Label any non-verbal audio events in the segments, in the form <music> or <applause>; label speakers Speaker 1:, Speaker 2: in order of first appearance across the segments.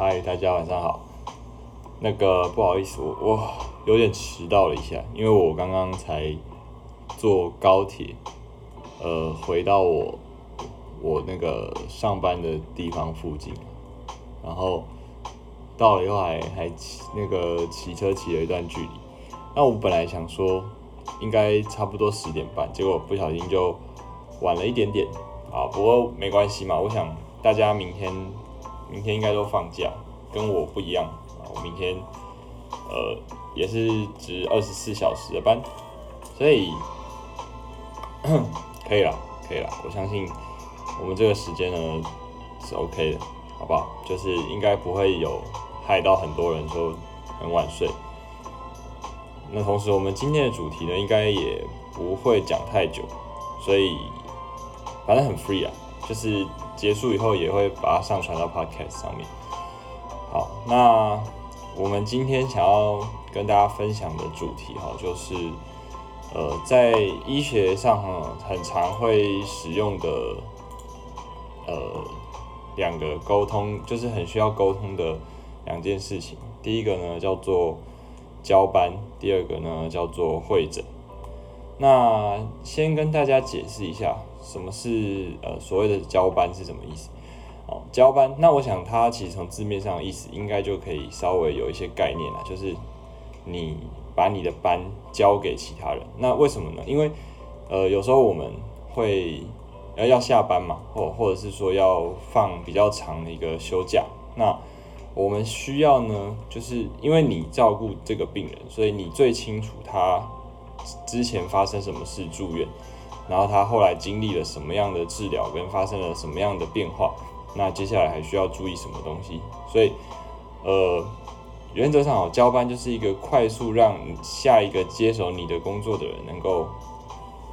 Speaker 1: 嗨，大家晚上好。那个不好意思，我我有点迟到了一下，因为我刚刚才坐高铁，呃，回到我我那个上班的地方附近，然后到了以后还还骑那个骑车骑了一段距离。那我本来想说应该差不多十点半，结果不小心就晚了一点点啊。不过没关系嘛，我想大家明天明天应该都放假，跟我不一样啊。我明天呃也是值二十四小时的班，所以 <clears throat> 可以了，可以了。我相信我们这个时间呢是 OK 的，好不好？就是应该不会有害到很多人说很晚睡。那同时，我们今天的主题呢，应该也不会讲太久，所以反正很 free 啊，就是结束以后也会把它上传到 podcast 上面。好，那我们今天想要跟大家分享的主题哈，就是呃，在医学上，很常会使用的呃两个沟通，就是很需要沟通的两件事情。第一个呢，叫做交班，第二个呢叫做会诊。那先跟大家解释一下，什么是呃所谓的交班是什么意思？哦，交班，那我想它其实从字面上意思，应该就可以稍微有一些概念了，就是你把你的班交给其他人。那为什么呢？因为呃有时候我们会要要下班嘛，或或者是说要放比较长的一个休假，那我们需要呢，就是因为你照顾这个病人，所以你最清楚他之前发生什么事住院，然后他后来经历了什么样的治疗，跟发生了什么样的变化，那接下来还需要注意什么东西。所以，呃，原则上哦，交班就是一个快速让下一个接手你的工作的人能够，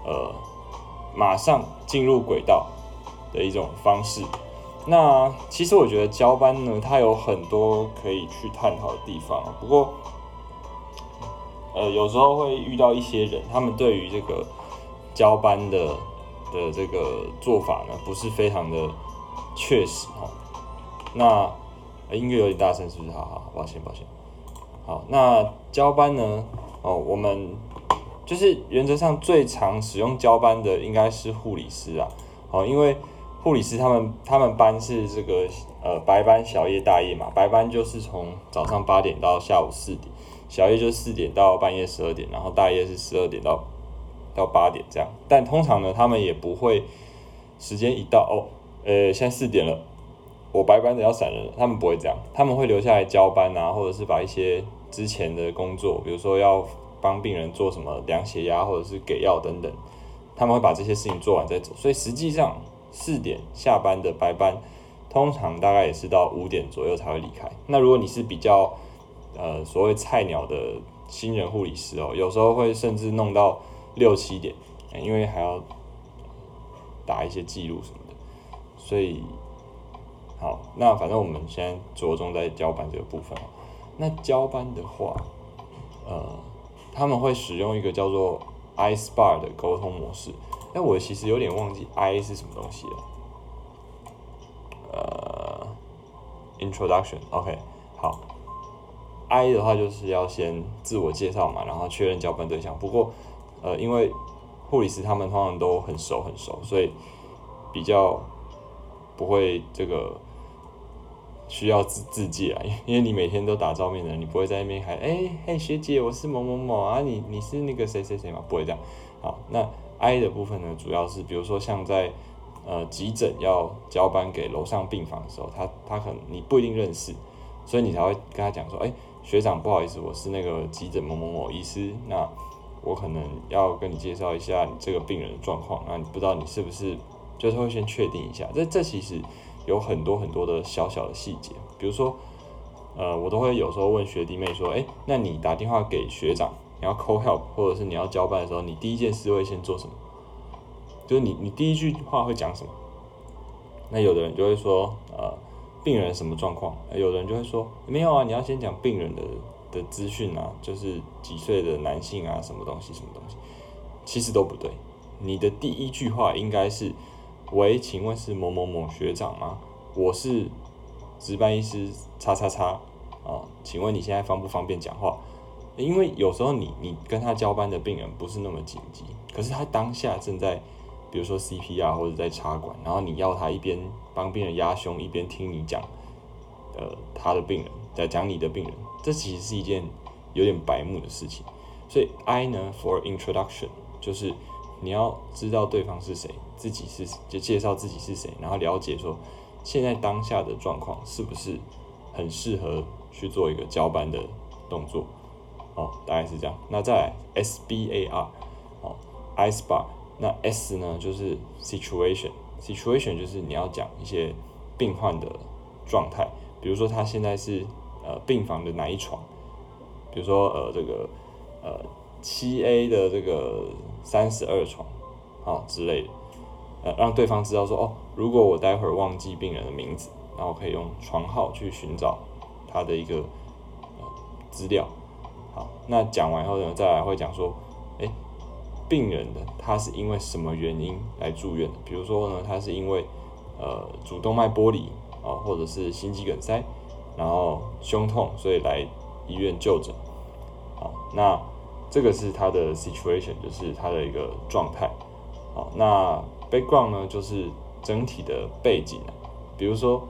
Speaker 1: 呃，马上进入轨道的一种方式。那其实我觉得交班呢，它有很多可以去探讨的地方。不过，呃，有时候会遇到一些人，他们对于这个交班的的这个做法呢，不是非常的确实哈。那音乐有点大声，是不是？好好，抱歉抱歉。好，那交班呢？哦，我们就是原则上最常使用交班的应该是护理师啊。好，因为护理师他们他们班是这个呃白班小夜大夜嘛，白班就是从早上八点到下午四点，小夜就四点到半夜十二点，然后大夜是十二点到到八点这样。但通常呢，他们也不会时间一到哦，呃现在四点了，我白班的要闪人，他们不会这样，他们会留下来交班啊，或者是把一些之前的工作，比如说要帮病人做什么量血压或者是给药等等，他们会把这些事情做完再走，所以实际上。四点下班的白班，通常大概也是到五点左右才会离开。那如果你是比较呃所谓菜鸟的新人护理师哦，有时候会甚至弄到六七点，因为还要打一些记录什么的。所以好，那反正我们现在着重在交班这个部分。那交班的话，呃，他们会使用一个叫做 iSpar 的沟通模式。但我其实有点忘记 I 是什么东西了。呃，Introduction，OK，好。I 的话就是要先自我介绍嘛，然后确认交班对象。不过，呃，因为护理师他们通常都很熟很熟，所以比较不会这个需要自自介啊，<laughs> 因为你每天都打照面的，你不会在那边喊，哎嘿学姐，我是某某某啊，你你是那个谁谁谁嘛，不会这样。好，那。I 的部分呢，主要是比如说像在呃急诊要交班给楼上病房的时候，他他可能你不一定认识，所以你才会跟他讲说，哎，学长不好意思，我是那个急诊某某某医师，那我可能要跟你介绍一下你这个病人的状况，那你不知道你是不是，就是会先确定一下，这这其实有很多很多的小小的细节，比如说呃我都会有时候问学弟妹说，哎，那你打电话给学长。你要 call help，或者是你要交班的时候，你第一件事会先做什么？就是你你第一句话会讲什么？那有的人就会说，呃，病人什么状况？有人就会说，没有啊，你要先讲病人的的资讯啊，就是几岁的男性啊，什么东西什么东西，其实都不对。你的第一句话应该是，喂，请问是某某某学长吗？我是值班医师叉叉叉啊，请问你现在方不方便讲话？因为有时候你你跟他交班的病人不是那么紧急，可是他当下正在，比如说 CPR 或者在插管，然后你要他一边帮病人压胸，一边听你讲，呃，他的病人在讲你的病人，这其实是一件有点白目的事情。所以 I 呢，for introduction，就是你要知道对方是谁，自己是就介绍自己是谁，然后了解说现在当下的状况是不是很适合去做一个交班的动作。哦，大概是这样。那再来 S B A R，哦，ice bar。那 S 呢，就是 situation，situation 就是你要讲一些病患的状态，比如说他现在是呃病房的哪一床，比如说呃这个呃七 A 的这个三十二床，好之类的，呃让对方知道说哦，如果我待会儿忘记病人的名字，然后可以用床号去寻找他的一个呃资料。好，那讲完以后呢，再来会讲说，病人的他是因为什么原因来住院的？比如说呢，他是因为呃主动脉剥离啊，或者是心肌梗塞，然后胸痛，所以来医院就诊。好，那这个是他的 situation，就是他的一个状态。好，那 background 呢，就是整体的背景啊，比如说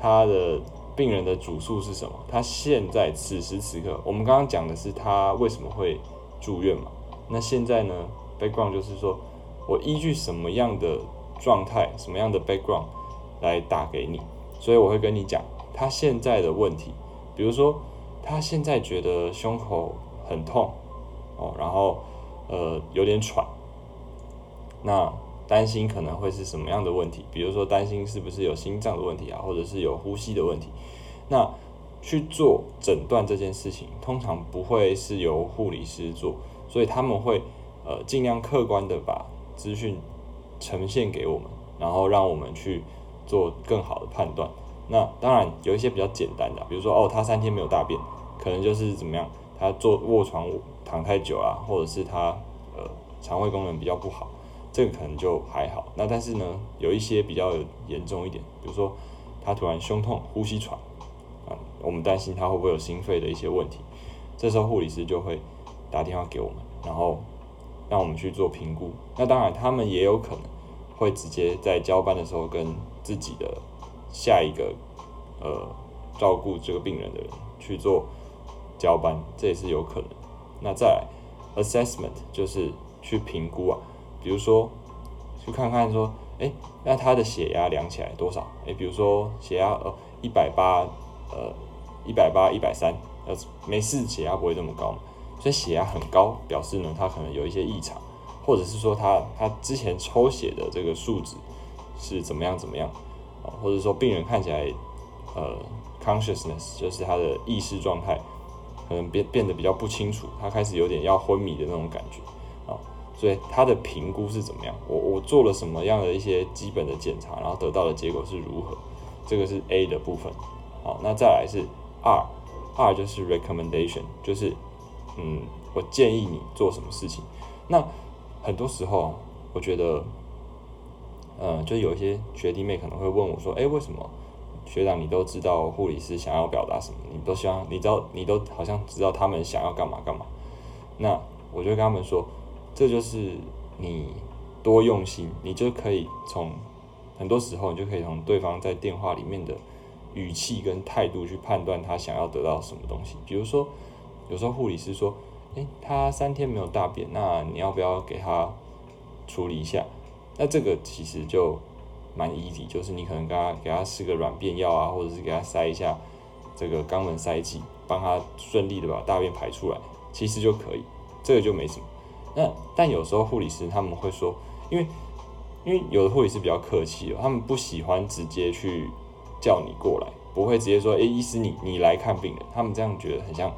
Speaker 1: 他的。病人的主诉是什么？他现在此时此刻，我们刚刚讲的是他为什么会住院嘛？那现在呢？background 就是说我依据什么样的状态、什么样的 background 来打给你，所以我会跟你讲他现在的问题，比如说他现在觉得胸口很痛哦，然后呃有点喘，那。担心可能会是什么样的问题？比如说担心是不是有心脏的问题啊，或者是有呼吸的问题。那去做诊断这件事情，通常不会是由护理师做，所以他们会呃尽量客观的把资讯呈现给我们，然后让我们去做更好的判断。那当然有一些比较简单的，比如说哦他三天没有大便，可能就是怎么样，他坐卧床躺太久啊，或者是他呃肠胃功能比较不好。这个可能就还好，那但是呢，有一些比较严重一点，比如说他突然胸痛、呼吸喘啊，我们担心他会不会有心肺的一些问题，这时候护理师就会打电话给我们，然后让我们去做评估。那当然，他们也有可能会直接在交班的时候跟自己的下一个呃照顾这个病人的人去做交班，这也是有可能。那再 assessment 就是去评估啊。比如说，去看看说，哎，那他的血压量起来多少？哎，比如说血压呃一百八，呃一百八一百三，呃没事，血压不会这么高嘛。所以血压很高，表示呢他可能有一些异常，或者是说他他之前抽血的这个数值是怎么样怎么样啊？或者说病人看起来呃 consciousness 就是他的意识状态可能变变得比较不清楚，他开始有点要昏迷的那种感觉啊。所以他的评估是怎么样？我我做了什么样的一些基本的检查，然后得到的结果是如何？这个是 A 的部分。好，那再来是 R，R 就是 recommendation，就是嗯，我建议你做什么事情。那很多时候，我觉得，嗯，就有一些学弟妹可能会问我说：“哎，为什么学长你都知道护理师想要表达什么？你都希望你知道，你都好像知道他们想要干嘛干嘛？”那我就跟他们说。这就是你多用心，你就可以从很多时候，你就可以从对方在电话里面的语气跟态度去判断他想要得到什么东西。比如说，有时候护理师说：“诶，他三天没有大便，那你要不要给他处理一下？”那这个其实就蛮 easy，就是你可能给他给他吃个软便药啊，或者是给他塞一下这个肛门塞剂，帮他顺利的把大便排出来，其实就可以，这个就没什么。那但有时候护理师他们会说，因为因为有的护理师比较客气，他们不喜欢直接去叫你过来，不会直接说，哎，医师你你来看病人，他们这样觉得很像，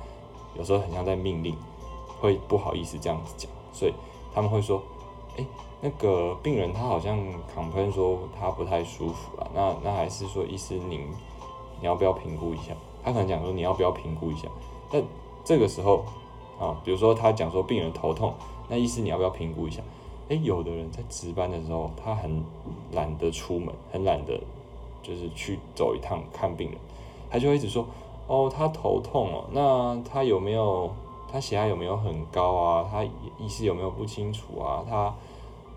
Speaker 1: 有时候很像在命令，会不好意思这样子讲，所以他们会说，哎，那个病人他好像 complain 说他不太舒服啊，那那还是说医师您你要不要评估一下？他可能讲说你要不要评估一下？但这个时候啊，比如说他讲说病人头痛。那意思你要不要评估一下？诶，有的人在值班的时候，他很懒得出门，很懒得就是去走一趟看病人，他就会一直说，哦，他头痛哦，那他有没有他血压有没有很高啊？他意识有没有不清楚啊？他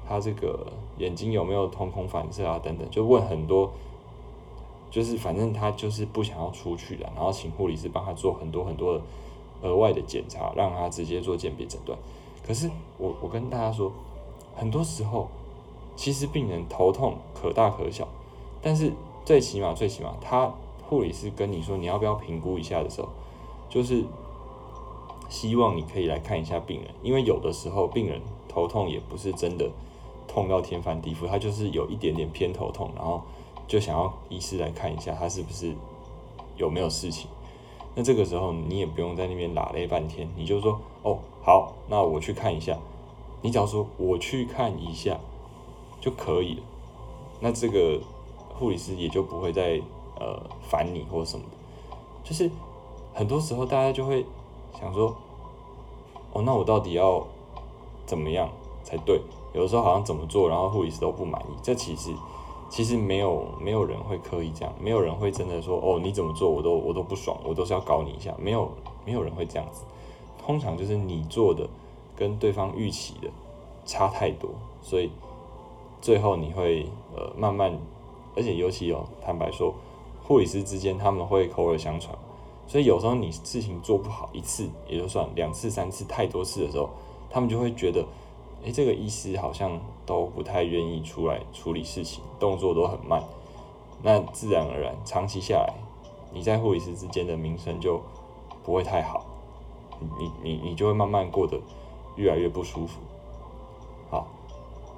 Speaker 1: 他这个眼睛有没有瞳孔反射啊？等等，就问很多，就是反正他就是不想要出去了，然后请护理师帮他做很多很多的额外的检查，让他直接做鉴别诊断。可是我我跟大家说，很多时候其实病人头痛可大可小，但是最起码最起码，他护理师跟你说你要不要评估一下的时候，就是希望你可以来看一下病人，因为有的时候病人头痛也不是真的。痛到天翻地覆，他就是有一点点偏头痛，然后就想要医师来看一下他是不是有没有事情。那这个时候你也不用在那边拉了半天，你就说哦好，那我去看一下。你只要说我去看一下就可以了。那这个护理师也就不会再呃烦你或什么的。就是很多时候大家就会想说，哦那我到底要怎么样才对？有的时候好像怎么做，然后护理师都不满意。这其实其实没有没有人会刻意这样，没有人会真的说哦你怎么做我都我都不爽，我都是要搞你一下。没有没有人会这样子。通常就是你做的跟对方预期的差太多，所以最后你会呃慢慢，而且尤其哦坦白说，护理师之间他们会口耳相传，所以有时候你事情做不好一次也就算，两次三次太多次的时候，他们就会觉得。诶，这个医师好像都不太愿意出来处理事情，动作都很慢。那自然而然，长期下来，你在护理师之间的名声就不会太好，你你你就会慢慢过得越来越不舒服。好，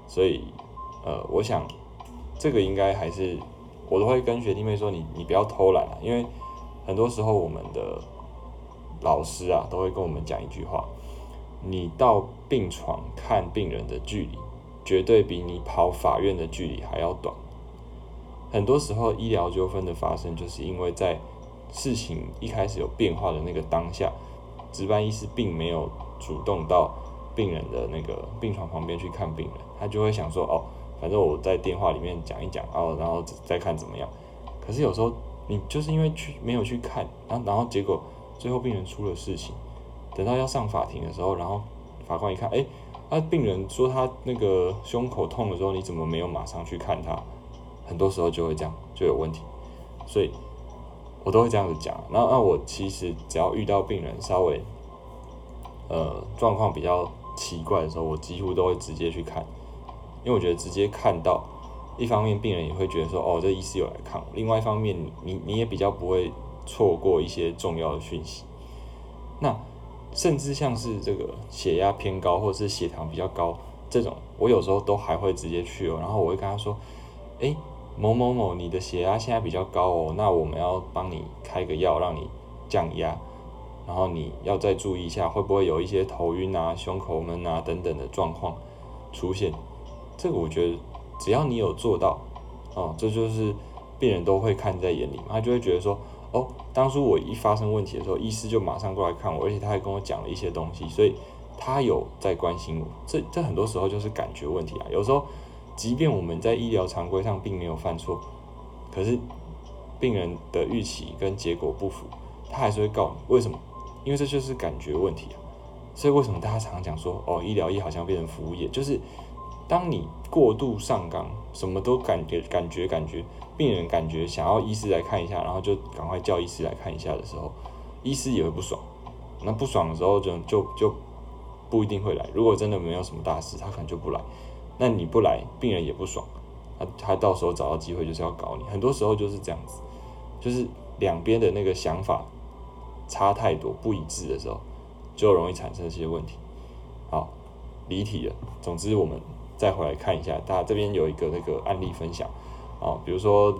Speaker 1: 所以呃，我想这个应该还是我都会跟学弟妹说，你你不要偷懒啊，因为很多时候我们的老师啊都会跟我们讲一句话。你到病床看病人的距离，绝对比你跑法院的距离还要短。很多时候，医疗纠纷的发生，就是因为在事情一开始有变化的那个当下，值班医师并没有主动到病人的那个病床旁边去看病人，他就会想说：“哦，反正我在电话里面讲一讲，然后然后再看怎么样。”可是有时候你就是因为去没有去看，然后然后结果最后病人出了事情。等到要上法庭的时候，然后法官一看，哎，那病人说他那个胸口痛的时候，你怎么没有马上去看他？很多时候就会这样，就有问题。所以，我都会这样子讲。然后，那我其实只要遇到病人稍微，呃，状况比较奇怪的时候，我几乎都会直接去看，因为我觉得直接看到，一方面病人也会觉得说，哦，这医师有来看；，另外一方面，你你也比较不会错过一些重要的讯息。那。甚至像是这个血压偏高或者是血糖比较高这种，我有时候都还会直接去哦，然后我会跟他说：“哎，某某某，你的血压现在比较高哦，那我们要帮你开个药让你降压，然后你要再注意一下，会不会有一些头晕啊、胸口闷啊等等的状况出现。”这个我觉得只要你有做到，哦，这就是病人都会看在眼里，他就会觉得说。哦，当初我一发生问题的时候，医师就马上过来看我，而且他还跟我讲了一些东西，所以他有在关心我。这这很多时候就是感觉问题啊。有时候，即便我们在医疗常规上并没有犯错，可是病人的预期跟结果不符，他还是会告你。为什么？因为这就是感觉问题啊。所以为什么大家常常讲说，哦，医疗业好像变成服务业，就是当你过度上纲，什么都感觉感觉感觉。病人感觉想要医师来看一下，然后就赶快叫医师来看一下的时候，医师也会不爽。那不爽的时候就就就不一定会来。如果真的没有什么大事，他可能就不来。那你不来，病人也不爽。他他到时候找到机会就是要搞你。很多时候就是这样子，就是两边的那个想法差太多、不一致的时候，就容易产生一些问题。好，离题了。总之，我们再回来看一下，大家这边有一个那个案例分享。啊，比如说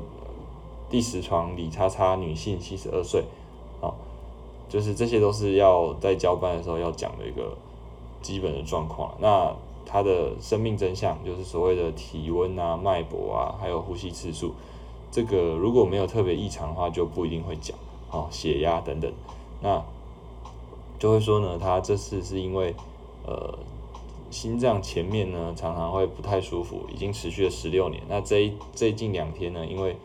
Speaker 1: 第十床李叉叉女性七十二岁，啊，就是这些都是要在交班的时候要讲的一个基本的状况。那她的生命真相就是所谓的体温啊、脉搏啊，还有呼吸次数，这个如果没有特别异常的话，就不一定会讲。啊，血压等等，那就会说呢，她这次是因为呃。心脏前面呢，常常会不太舒服，已经持续了十六年。那这最近两天呢，因为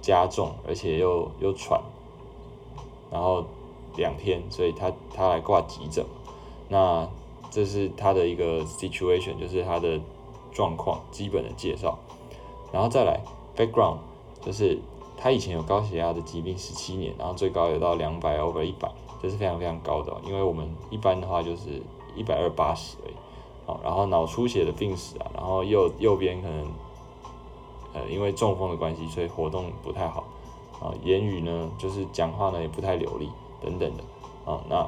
Speaker 1: 加重，而且又又喘，然后两天，所以他他来挂急诊。那这是他的一个 situation，就是他的状况基本的介绍。然后再来 background，就是他以前有高血压的疾病十七年，然后最高有到两百 over 一百，这是非常非常高的。因为我们一般的话就是一百二八十而已。好，然后脑出血的病史啊，然后右右边可能呃因为中风的关系，所以活动不太好啊，言语呢就是讲话呢也不太流利等等的啊。那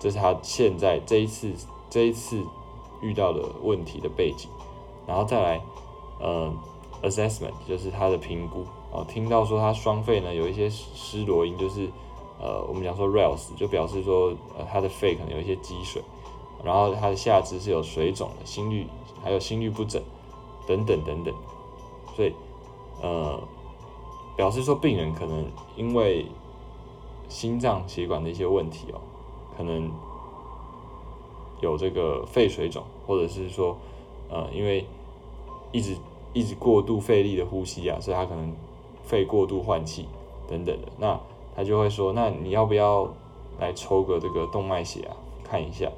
Speaker 1: 这是他现在这一次这一次遇到的问题的背景，然后再来呃。assessment 就是他的评估哦，听到说他双肺呢有一些失螺音，就是呃我们讲说 rales 就表示说呃他的肺可能有一些积水，然后他的下肢是有水肿的，心率还有心率不整等等等等，所以呃表示说病人可能因为心脏血管的一些问题哦，可能有这个肺水肿，或者是说呃因为一直。一直过度费力的呼吸啊，所以他可能肺过度换气等等的，那他就会说，那你要不要来抽个这个动脉血啊，看一下，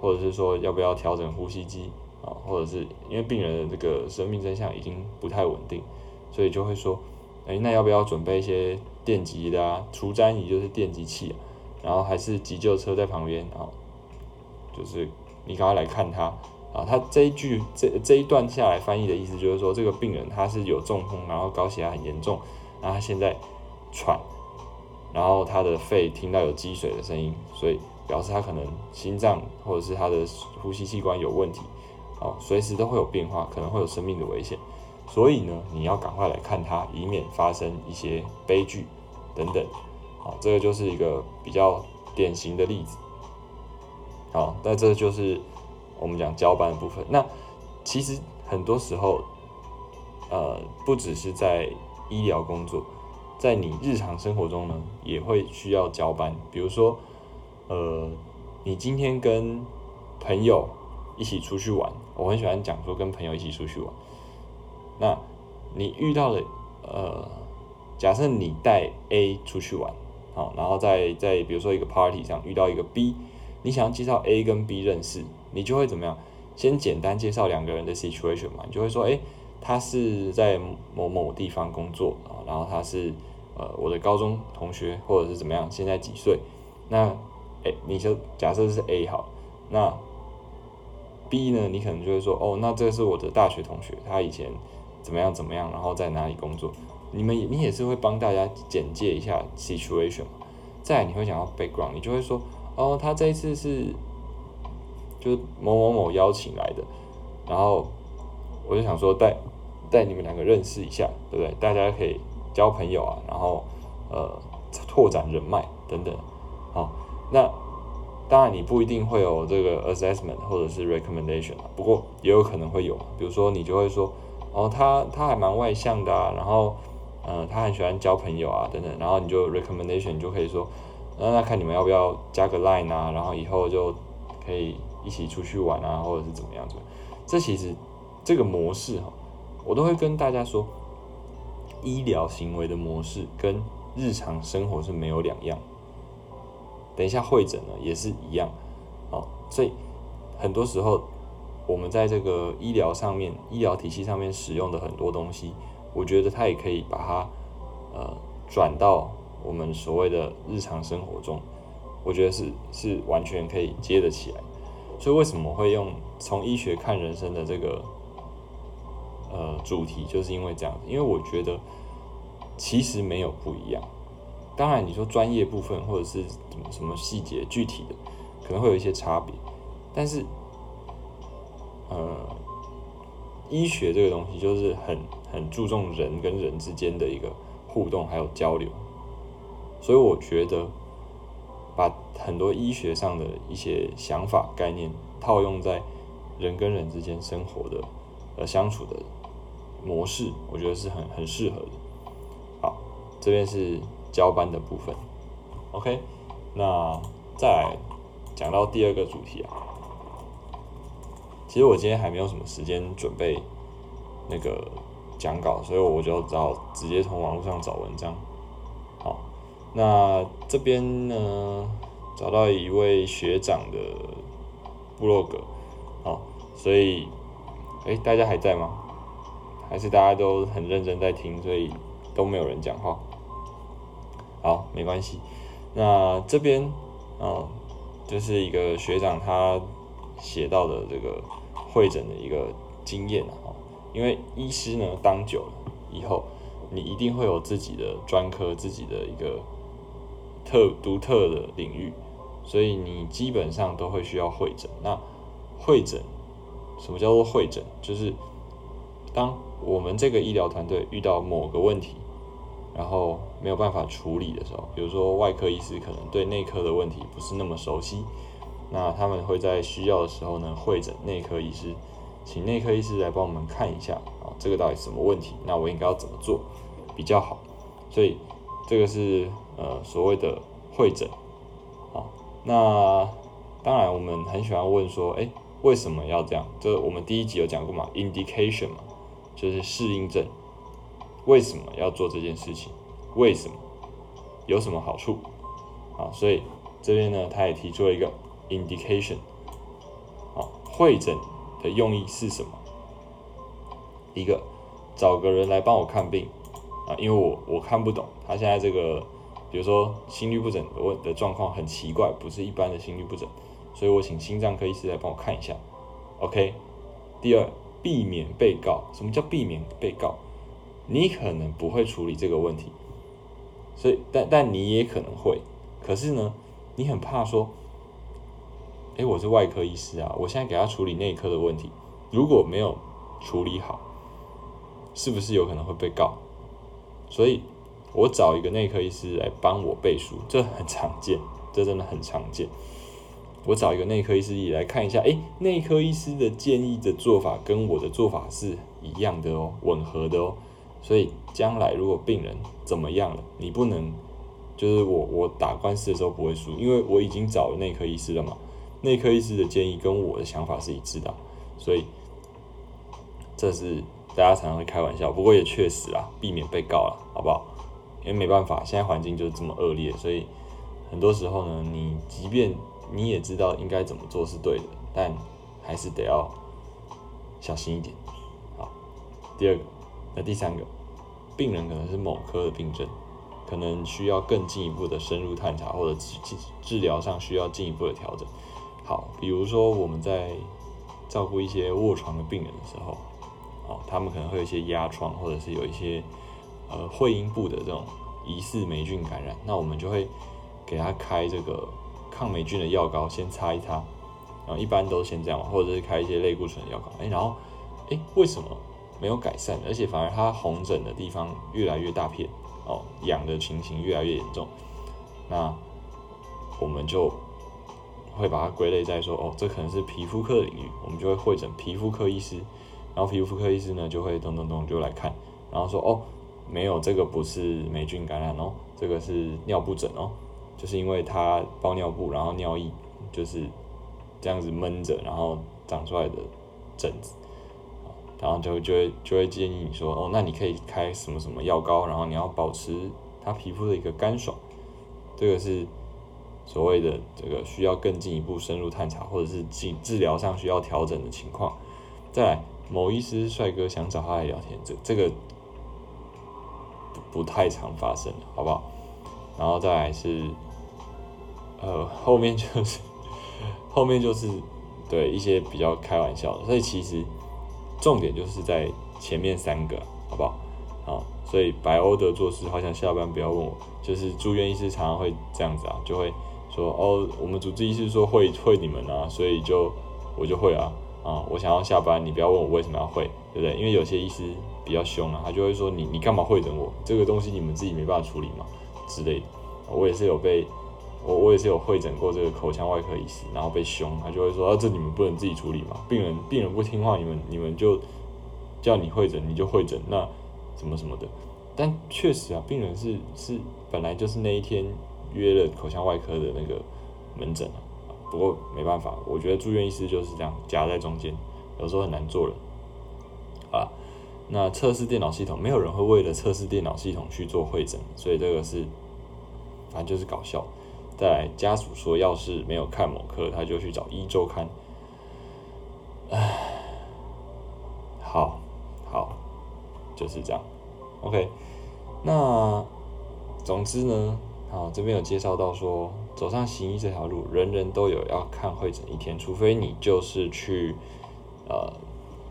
Speaker 1: 或者是说要不要调整呼吸机啊，或者是因为病人的这个生命真相已经不太稳定，所以就会说，哎，那要不要准备一些电极的啊，除粘仪就是电极器啊，然后还是急救车在旁边啊，就是你赶快来看他。啊，他这一句这这一段下来翻译的意思就是说，这个病人他是有中风，然后高血压很严重，然后他现在喘，然后他的肺听到有积水的声音，所以表示他可能心脏或者是他的呼吸器官有问题，哦，随时都会有变化，可能会有生命的危险，所以呢，你要赶快来看他，以免发生一些悲剧等等。好，这个就是一个比较典型的例子。好，那这就是。我们讲交班的部分，那其实很多时候，呃，不只是在医疗工作，在你日常生活中呢，也会需要交班。比如说，呃，你今天跟朋友一起出去玩，我很喜欢讲说跟朋友一起出去玩。那你遇到了，呃，假设你带 A 出去玩，好，然后在在比如说一个 party 上遇到一个 B，你想要介绍 A 跟 B 认识。你就会怎么样？先简单介绍两个人的 situation 嘛，你就会说，哎，他是在某某地方工作啊，然后他是呃我的高中同学，或者是怎么样，现在几岁？那，哎，你就假设是 A 好，那 B 呢？你可能就会说，哦，那这是我的大学同学，他以前怎么样怎么样，然后在哪里工作？你们你也是会帮大家简介一下 situation 嘛？再你会讲到 background，你就会说，哦，他这一次是。就是某某某邀请来的，然后我就想说带带你们两个认识一下，对不对？大家可以交朋友啊，然后呃拓展人脉等等。那当然你不一定会有这个 assessment 或者是 recommendation 啊，不过也有可能会有，比如说你就会说哦，他他还蛮外向的啊，然后呃他很喜欢交朋友啊等等，然后你就 recommendation 你就可以说，那那看你们要不要加个 line 啊，然后以后就可以。一起出去玩啊，或者是怎么样子？这其实这个模式哈，我都会跟大家说，医疗行为的模式跟日常生活是没有两样。等一下会诊呢也是一样，哦，所以很多时候我们在这个医疗上面、医疗体系上面使用的很多东西，我觉得它也可以把它呃转到我们所谓的日常生活中，我觉得是是完全可以接得起来。所以为什么会用从医学看人生的这个呃主题，就是因为这样。因为我觉得其实没有不一样。当然你说专业部分或者是什么什么细节具体的，可能会有一些差别。但是呃，医学这个东西就是很很注重人跟人之间的一个互动还有交流。所以我觉得。把很多医学上的一些想法概念套用在人跟人之间生活的呃相处的模式，我觉得是很很适合的。好，这边是交班的部分。OK，那再来讲到第二个主题啊。其实我今天还没有什么时间准备那个讲稿，所以我就找直接从网络上找文章。好，那这边呢找到一位学长的部落格，好，所以，哎，大家还在吗？还是大家都很认真在听，所以都没有人讲话？好，没关系。那这边啊，就是一个学长他写到的这个会诊的一个经验啊。因为医师呢当久了以后，你一定会有自己的专科，自己的一个特独特的领域，所以你基本上都会需要会诊。那会诊，什么叫做会诊？就是当我们这个医疗团队遇到某个问题，然后没有办法处理的时候，比如说外科医师可能对内科的问题不是那么熟悉，那他们会在需要的时候呢会诊内科医师。请内科医师来帮我们看一下啊，这个到底什么问题？那我应该要怎么做比较好？所以这个是呃所谓的会诊啊。那当然我们很喜欢问说，哎，为什么要这样？这我们第一集有讲过嘛，indication 嘛，就是适应症。为什么要做这件事情？为什么？有什么好处？啊，所以这边呢，他也提出了一个 indication 啊，会诊。的用意是什么？一个找个人来帮我看病啊，因为我我看不懂他现在这个，比如说心律不整的问的状况很奇怪，不是一般的心律不整，所以我请心脏科医师来帮我看一下。OK。第二，避免被告。什么叫避免被告？你可能不会处理这个问题，所以但但你也可能会，可是呢，你很怕说。哎，我是外科医师啊，我现在给他处理内科的问题，如果没有处理好，是不是有可能会被告？所以，我找一个内科医师来帮我背书，这很常见，这真的很常见。我找一个内科医师来看一下，哎，内科医师的建议的做法跟我的做法是一样的哦，吻合的哦。所以，将来如果病人怎么样了，你不能就是我我打官司的时候不会输，因为我已经找了内科医师了嘛。内科医师的建议跟我的想法是一致的，所以这是大家常常会开玩笑，不过也确实啊，避免被告了，好不好？因为没办法，现在环境就是这么恶劣，所以很多时候呢，你即便你也知道应该怎么做是对的，但还是得要小心一点。好，第二个，那第三个，病人可能是某科的病症，可能需要更进一步的深入探查，或者治治疗上需要进一步的调整。好，比如说我们在照顾一些卧床的病人的时候，哦，他们可能会有一些压疮，或者是有一些呃会阴部的这种疑似霉菌感染，那我们就会给他开这个抗霉菌的药膏，先擦一擦，然后一般都先这样，或者是开一些类固醇的药膏，哎，然后哎，为什么没有改善，而且反而他红疹的地方越来越大片，哦，痒的情形越来越严重，那我们就。会把它归类在说，哦，这可能是皮肤科的领域，我们就会会诊皮肤科医师，然后皮肤科医师呢就会咚咚咚就来看，然后说，哦，没有这个不是霉菌感染哦，这个是尿布疹哦，就是因为它包尿布，然后尿液就是这样子闷着，然后长出来的疹子，然后就就会就会建议你说，哦，那你可以开什么什么药膏，然后你要保持他皮肤的一个干爽，这个是。所谓的这个需要更进一步深入探查，或者是治治疗上需要调整的情况，再来某医师帅哥想找他来聊天，这这个不不太常发生，好不好？然后再来是，呃，后面就是后面就是对一些比较开玩笑的，所以其实重点就是在前面三个，好不好？好，所以白欧的做事好想下班不要问我，就是住院医师常常会这样子啊，就会。说哦，我们主治医师说会会你们啊，所以就我就会啊啊，我想要下班，你不要问我为什么要会，对不对？因为有些医师比较凶啊，他就会说你你干嘛会诊我？这个东西你们自己没办法处理嘛之类的。我也是有被我我也是有会诊过这个口腔外科医师，然后被凶，他就会说啊，这你们不能自己处理嘛？病人病人不听话，你们你们就叫你会诊你就会诊，那什么什么的。但确实啊，病人是是本来就是那一天。约了口腔外科的那个门诊啊，不过没办法，我觉得住院医师就是这样夹在中间，有时候很难做人啊。那测试电脑系统，没有人会为了测试电脑系统去做会诊，所以这个是反正就是搞笑。再来，家属说要是没有看某科，他就去找一周刊。唉，好，好，就是这样。OK，那总之呢，好这边有介绍到说，走上行医这条路，人人都有要看会诊一天，除非你就是去呃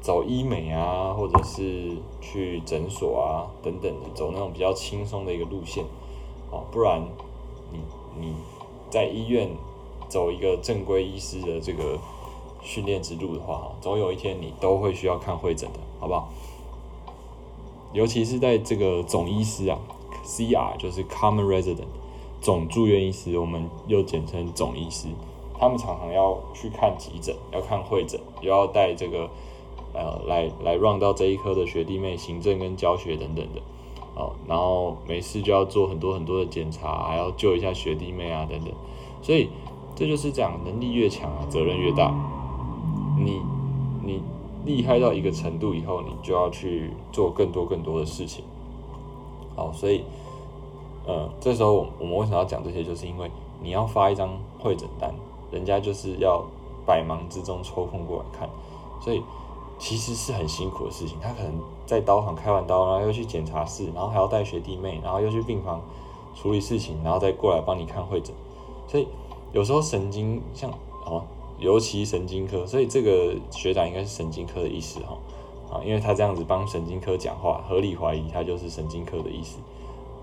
Speaker 1: 走医美啊，或者是去诊所啊等等的，走那种比较轻松的一个路线，哦，不然你你。在医院走一个正规医师的这个训练之路的话，哈，总有一天你都会需要看会诊的，好不好？尤其是在这个总医师啊，CR 就是 Common Resident 总住院医师，我们又简称总医师，他们常常要去看急诊，要看会诊，又要带这个呃来来 run 到这一科的学弟妹行政跟教学等等的。哦，然后没事就要做很多很多的检查，还要救一下学弟妹啊等等，所以这就是讲能力越强啊，责任越大。你你厉害到一个程度以后，你就要去做更多更多的事情。好，所以呃，这时候我们为什么要讲这些？就是因为你要发一张会诊单，人家就是要百忙之中抽空过来看，所以。其实是很辛苦的事情，他可能在刀房开完刀，然后又去检查室，然后还要带学弟妹，然后又去病房处理事情，然后再过来帮你看会诊。所以有时候神经像哦，尤其神经科，所以这个学长应该是神经科的医师哈啊，因为他这样子帮神经科讲话，合理怀疑他就是神经科的医师。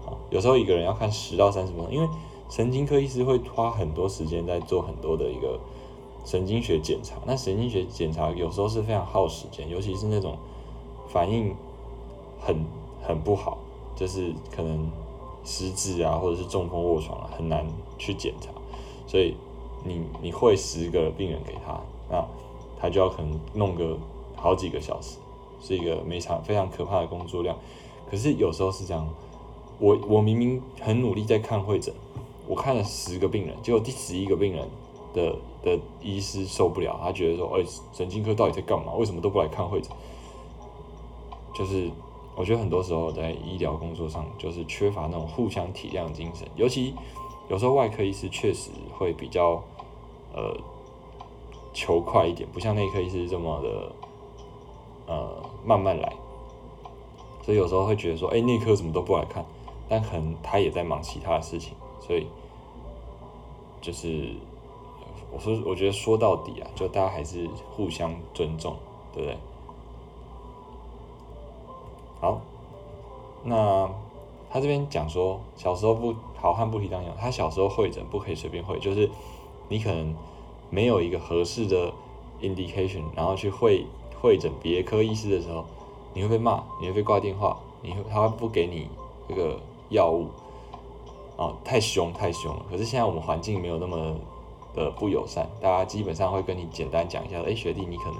Speaker 1: 啊，有时候一个人要看十到三十分钟，因为神经科医师会花很多时间在做很多的一个。神经学检查，那神经学检查有时候是非常耗时间，尤其是那种反应很很不好，就是可能失智啊，或者是中风卧床啊，很难去检查。所以你你会十个病人给他，那他就要可能弄个好几个小时，是一个非常非常可怕的工作量。可是有时候是这样，我我明明很努力在看会诊，我看了十个病人，结果第十一个病人。的的医师受不了，他觉得说：“哎，神经科到底在干嘛？为什么都不来看会诊？”就是我觉得很多时候在医疗工作上，就是缺乏那种互相体谅精神。尤其有时候外科医师确实会比较呃求快一点，不像内科医师这么的呃慢慢来。所以有时候会觉得说：“哎，内科怎么都不来看？”但可能他也在忙其他的事情，所以就是。我说，我觉得说到底啊，就大家还是互相尊重，对不对？好，那他这边讲说，小时候不好汉不提当年，他小时候会诊不可以随便会，就是你可能没有一个合适的 indication，然后去会会诊别科医师的时候，你会被骂，你会被挂电话，你会他不给你这个药物，哦，太凶太凶了。可是现在我们环境没有那么。的不友善，大家基本上会跟你简单讲一下，哎，学弟，你可能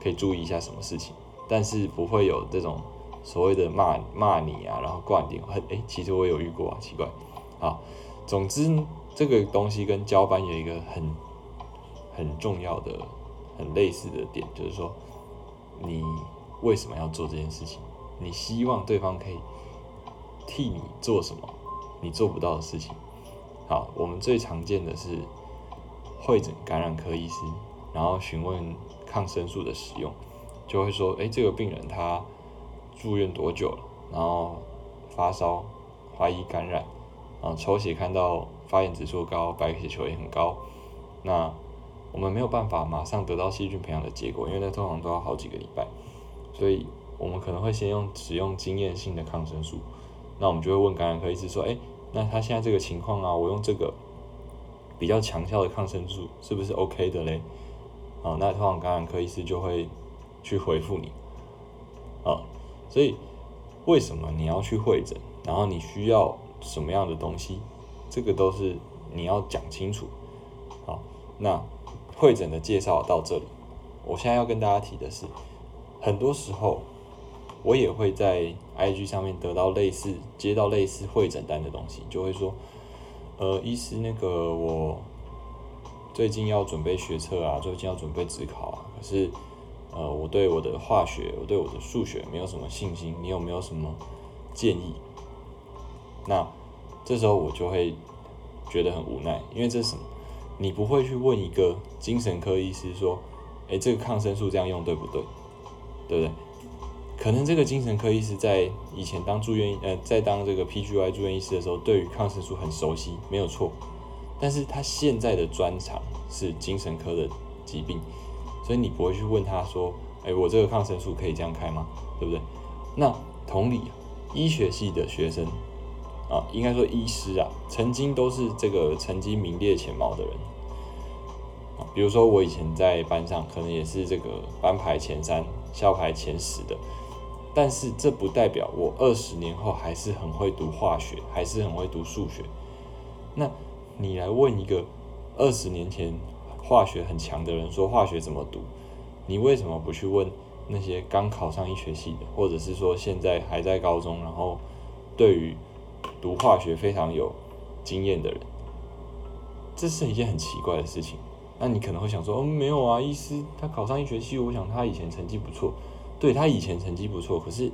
Speaker 1: 可以注意一下什么事情，但是不会有这种所谓的骂骂你啊，然后灌顶，很哎，其实我有遇过啊，奇怪，啊，总之这个东西跟交班有一个很很重要的、很类似的点，就是说你为什么要做这件事情？你希望对方可以替你做什么？你做不到的事情。好，我们最常见的是。会诊感染科医师，然后询问抗生素的使用，就会说：哎，这个病人他住院多久了？然后发烧，怀疑感染，啊，抽血看到发炎指数高，白血球也很高。那我们没有办法马上得到细菌培养的结果，因为那通常都要好几个礼拜，所以我们可能会先用使用经验性的抗生素。那我们就会问感染科医师说：哎，那他现在这个情况啊，我用这个。比较强效的抗生素是不是 OK 的嘞？啊，那通常感染科医师就会去回复你啊。所以为什么你要去会诊？然后你需要什么样的东西？这个都是你要讲清楚。好，那会诊的介绍到这里。我现在要跟大家提的是，很多时候我也会在 IG 上面得到类似接到类似会诊单的东西，就会说。呃，医师，那个我最近要准备学测啊，最近要准备职考啊，可是呃，我对我的化学，我对我的数学没有什么信心，你有没有什么建议？那这时候我就会觉得很无奈，因为这是什么？你不会去问一个精神科医师说，诶，这个抗生素这样用对不对？对不对？可能这个精神科医师在以前当住院，呃，在当这个 PGY 住院医师的时候，对于抗生素很熟悉，没有错。但是他现在的专长是精神科的疾病，所以你不会去问他说，哎，我这个抗生素可以这样开吗？对不对？那同理，医学系的学生啊，应该说医师啊，曾经都是这个成绩名列前茅的人啊。比如说我以前在班上，可能也是这个班排前三、校排前十的。但是这不代表我二十年后还是很会读化学，还是很会读数学。那你来问一个二十年前化学很强的人说化学怎么读，你为什么不去问那些刚考上医学系的，或者是说现在还在高中，然后对于读化学非常有经验的人？这是一件很奇怪的事情。那你可能会想说，嗯，没有啊，医师他考上医学系，我想他以前成绩不错。对他以前成绩不错，可是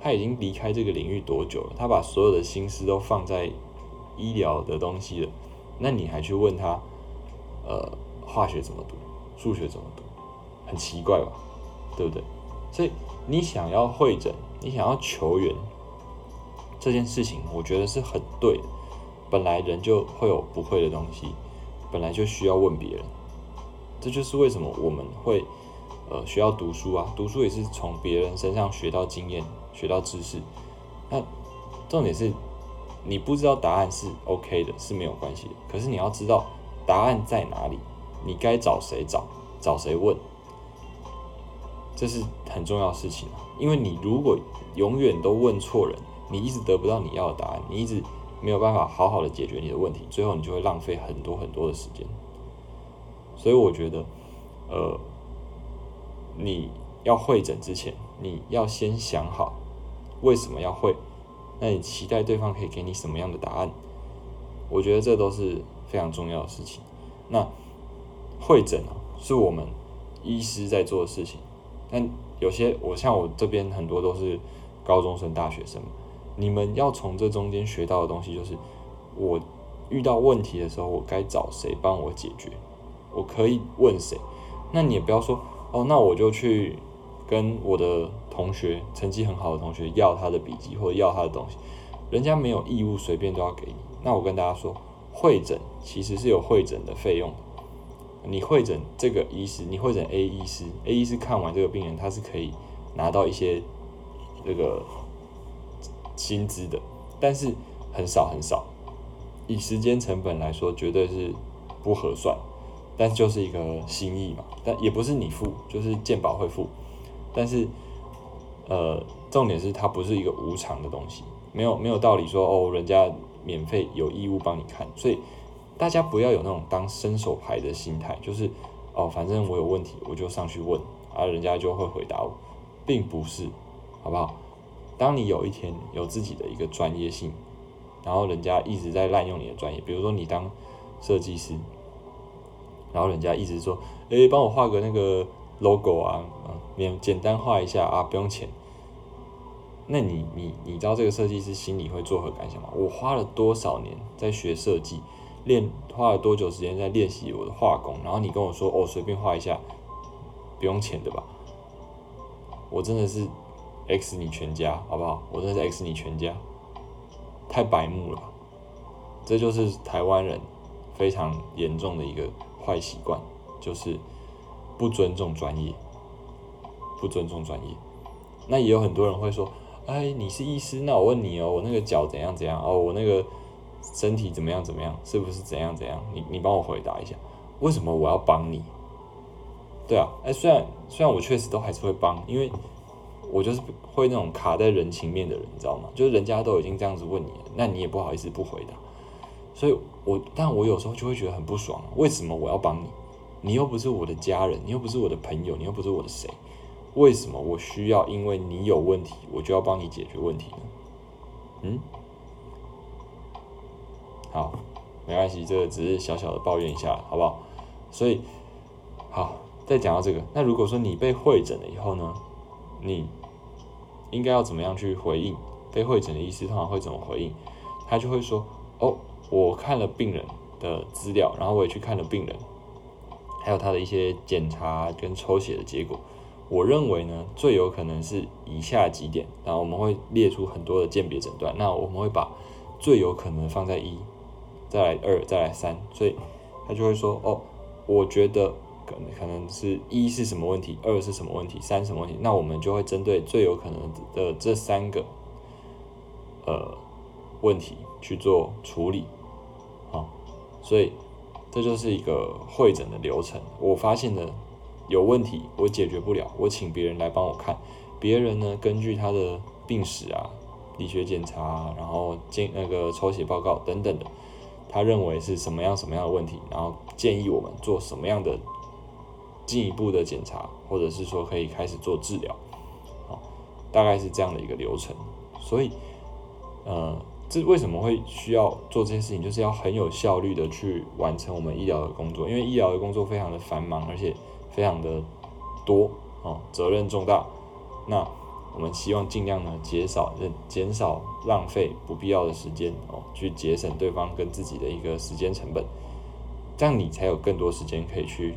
Speaker 1: 他已经离开这个领域多久了？他把所有的心思都放在医疗的东西了，那你还去问他，呃，化学怎么读，数学怎么读，很奇怪吧？对不对？所以你想要会诊，你想要求援这件事情，我觉得是很对的。本来人就会有不会的东西，本来就需要问别人，这就是为什么我们会。呃，需要读书啊，读书也是从别人身上学到经验、学到知识。那重点是，你不知道答案是 OK 的，是没有关系的。可是你要知道答案在哪里，你该找谁找，找谁问，这是很重要的事情啊。因为你如果永远都问错人，你一直得不到你要的答案，你一直没有办法好好的解决你的问题，最后你就会浪费很多很多的时间。所以我觉得，呃。你要会诊之前，你要先想好为什么要会，那你期待对方可以给你什么样的答案？我觉得这都是非常重要的事情。那会诊啊，是我们医师在做的事情。但有些我像我这边很多都是高中生、大学生，你们要从这中间学到的东西就是，我遇到问题的时候，我该找谁帮我解决？我可以问谁？那你也不要说。哦，那我就去跟我的同学成绩很好的同学要他的笔记或者要他的东西，人家没有义务随便都要给你。那我跟大家说，会诊其实是有会诊的费用。你会诊这个医师，你会诊 A 医师，A 医师看完这个病人，他是可以拿到一些这个薪资的，但是很少很少，以时间成本来说，绝对是不合算。但就是一个心意嘛，但也不是你付，就是鉴宝会付。但是，呃，重点是它不是一个无偿的东西，没有没有道理说哦，人家免费有义务帮你看。所以大家不要有那种当伸手牌的心态，就是哦，反正我有问题我就上去问，啊，人家就会回答我，并不是，好不好？当你有一天有自己的一个专业性，然后人家一直在滥用你的专业，比如说你当设计师。然后人家一直说，哎，帮我画个那个 logo 啊，啊，免简单画一下啊，不用钱。那你你你知道这个设计师心里会作何感想吗？我花了多少年在学设计，练花了多久时间在练习我的画工，然后你跟我说，哦，随便画一下，不用钱的吧？我真的是 X 你全家，好不好？我真的是 X 你全家，太白目了。这就是台湾人非常严重的一个。坏习惯就是不尊重专业，不尊重专业。那也有很多人会说：“哎，你是医师，那我问你哦，我那个脚怎样怎样哦，我那个身体怎么样怎么样，是不是怎样怎样？你你帮我回答一下，为什么我要帮你？”对啊，哎，虽然虽然我确实都还是会帮，因为我就是会那种卡在人情面的人，你知道吗？就是人家都已经这样子问你了，那你也不好意思不回答。所以，我但我有时候就会觉得很不爽，为什么我要帮你？你又不是我的家人，你又不是我的朋友，你又不是我的谁？为什么我需要因为你有问题，我就要帮你解决问题呢？嗯，好，没关系，这个只是小小的抱怨一下，好不好？所以，好，再讲到这个，那如果说你被会诊了以后呢，你应该要怎么样去回应？被会诊的医师通常会怎么回应？他就会说：“哦，我看了病人的资料，然后我也去看了病人，还有他的一些检查跟抽血的结果。我认为呢，最有可能是以下几点。然后我们会列出很多的鉴别诊断。那我们会把最有可能放在一，再来二，再来三。所以他就会说：哦，我觉得可能可能是一是什么问题，二是什么问题，三什么问题。那我们就会针对最有可能的这三个。”呃，问题去做处理，所以这就是一个会诊的流程。我发现的有问题，我解决不了，我请别人来帮我看。别人呢，根据他的病史啊、理学检查，然后建那个抽血报告等等的，他认为是什么样什么样的问题，然后建议我们做什么样的进一步的检查，或者是说可以开始做治疗，好，大概是这样的一个流程，所以。呃，这为什么会需要做这件事情？就是要很有效率的去完成我们医疗的工作，因为医疗的工作非常的繁忙，而且非常的多哦，责任重大。那我们希望尽量呢减少、减少浪费不必要的时间哦，去节省对方跟自己的一个时间成本，这样你才有更多时间可以去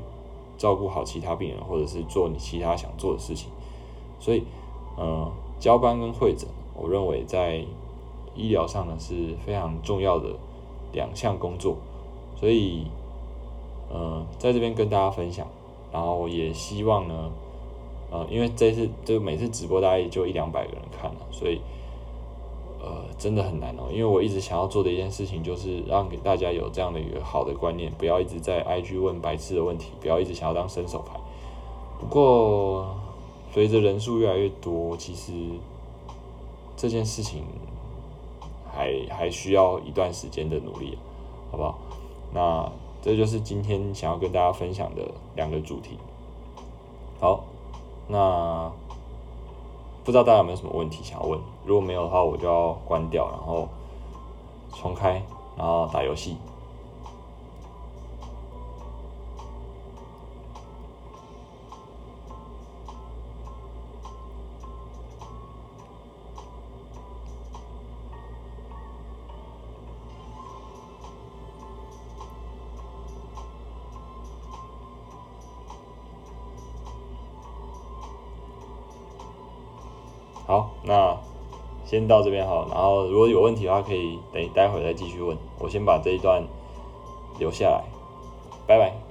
Speaker 1: 照顾好其他病人，或者是做你其他想做的事情。所以，呃，交班跟会诊，我认为在医疗上呢是非常重要的两项工作，所以呃在这边跟大家分享，然后也希望呢呃因为这次就每次直播大概也就一两百个人看了，所以呃真的很难哦，因为我一直想要做的一件事情就是让给大家有这样的一个好的观念，不要一直在 IG 问白痴的问题，不要一直想要当伸手牌。不过随着人数越来越多，其实这件事情。还还需要一段时间的努力，好不好？那这就是今天想要跟大家分享的两个主题。好，那不知道大家有没有什么问题想要问？如果没有的话，我就要关掉，然后重开，然后打游戏。先到这边好，然后如果有问题的话，可以等待会再继续问。我先把这一段留下来，拜拜。